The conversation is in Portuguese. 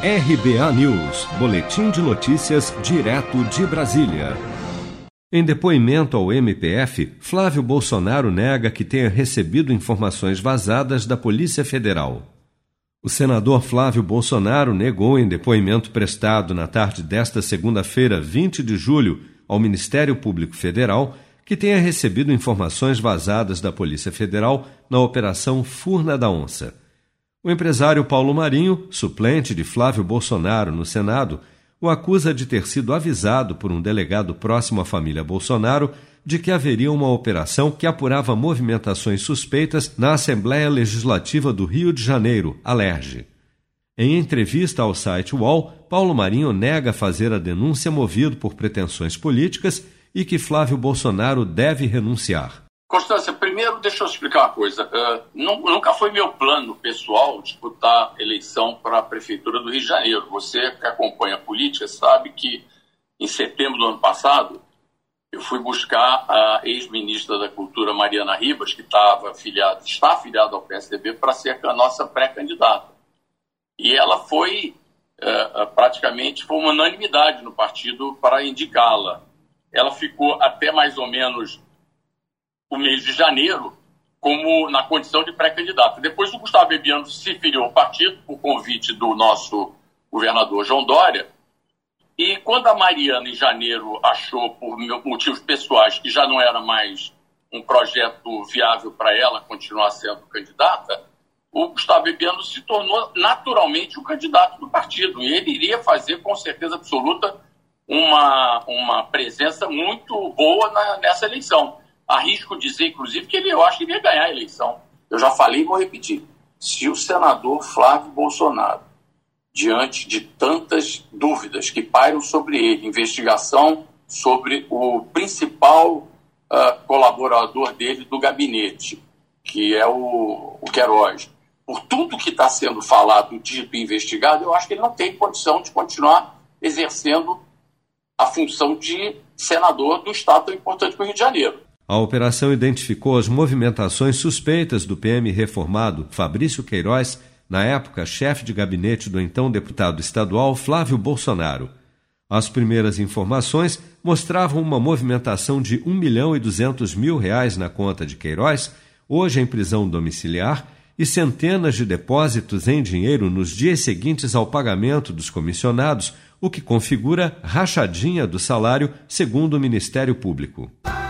RBA News, Boletim de Notícias, direto de Brasília. Em depoimento ao MPF, Flávio Bolsonaro nega que tenha recebido informações vazadas da Polícia Federal. O senador Flávio Bolsonaro negou em depoimento prestado na tarde desta segunda-feira, 20 de julho, ao Ministério Público Federal que tenha recebido informações vazadas da Polícia Federal na Operação Furna da Onça. O empresário Paulo Marinho, suplente de Flávio Bolsonaro no Senado, o acusa de ter sido avisado por um delegado próximo à família Bolsonaro de que haveria uma operação que apurava movimentações suspeitas na Assembleia Legislativa do Rio de Janeiro, Alerge. Em entrevista ao site UOL, Paulo Marinho nega fazer a denúncia movido por pretensões políticas e que Flávio Bolsonaro deve renunciar. Constância, primeiro deixa eu explicar uma coisa. Uh, nunca foi meu plano pessoal disputar eleição para a Prefeitura do Rio de Janeiro. Você que acompanha a política sabe que em setembro do ano passado eu fui buscar a ex-ministra da Cultura Mariana Ribas, que estava afiliada, está afiliada ao PSDB, para ser a nossa pré-candidata. E ela foi uh, praticamente foi uma unanimidade no partido para indicá-la. Ela ficou até mais ou menos o mês de janeiro como na condição de pré-candidata. Depois o Gustavo Bebiano se filiou ao partido por convite do nosso governador João Dória. E quando a Mariana, em janeiro, achou, por motivos pessoais, que já não era mais um projeto viável para ela continuar sendo candidata, o Gustavo Bebiano se tornou naturalmente o candidato do partido. E ele iria fazer, com certeza absoluta, uma, uma presença muito boa na, nessa eleição arrisco dizer, inclusive, que ele, eu acho que ele ia ganhar a eleição. Eu já falei e vou repetir. Se o senador Flávio Bolsonaro, diante de tantas dúvidas que pairam sobre ele, investigação sobre o principal uh, colaborador dele do gabinete, que é o, o Queiroz, por tudo que está sendo falado, dito e investigado, eu acho que ele não tem condição de continuar exercendo a função de senador do Estado tão importante como o Rio de Janeiro. A operação identificou as movimentações suspeitas do PM reformado Fabrício Queiroz, na época chefe de gabinete do então deputado estadual Flávio Bolsonaro. As primeiras informações mostravam uma movimentação de 1 milhão e 200 mil reais na conta de Queiroz, hoje em prisão domiciliar, e centenas de depósitos em dinheiro nos dias seguintes ao pagamento dos comissionados, o que configura rachadinha do salário, segundo o Ministério Público.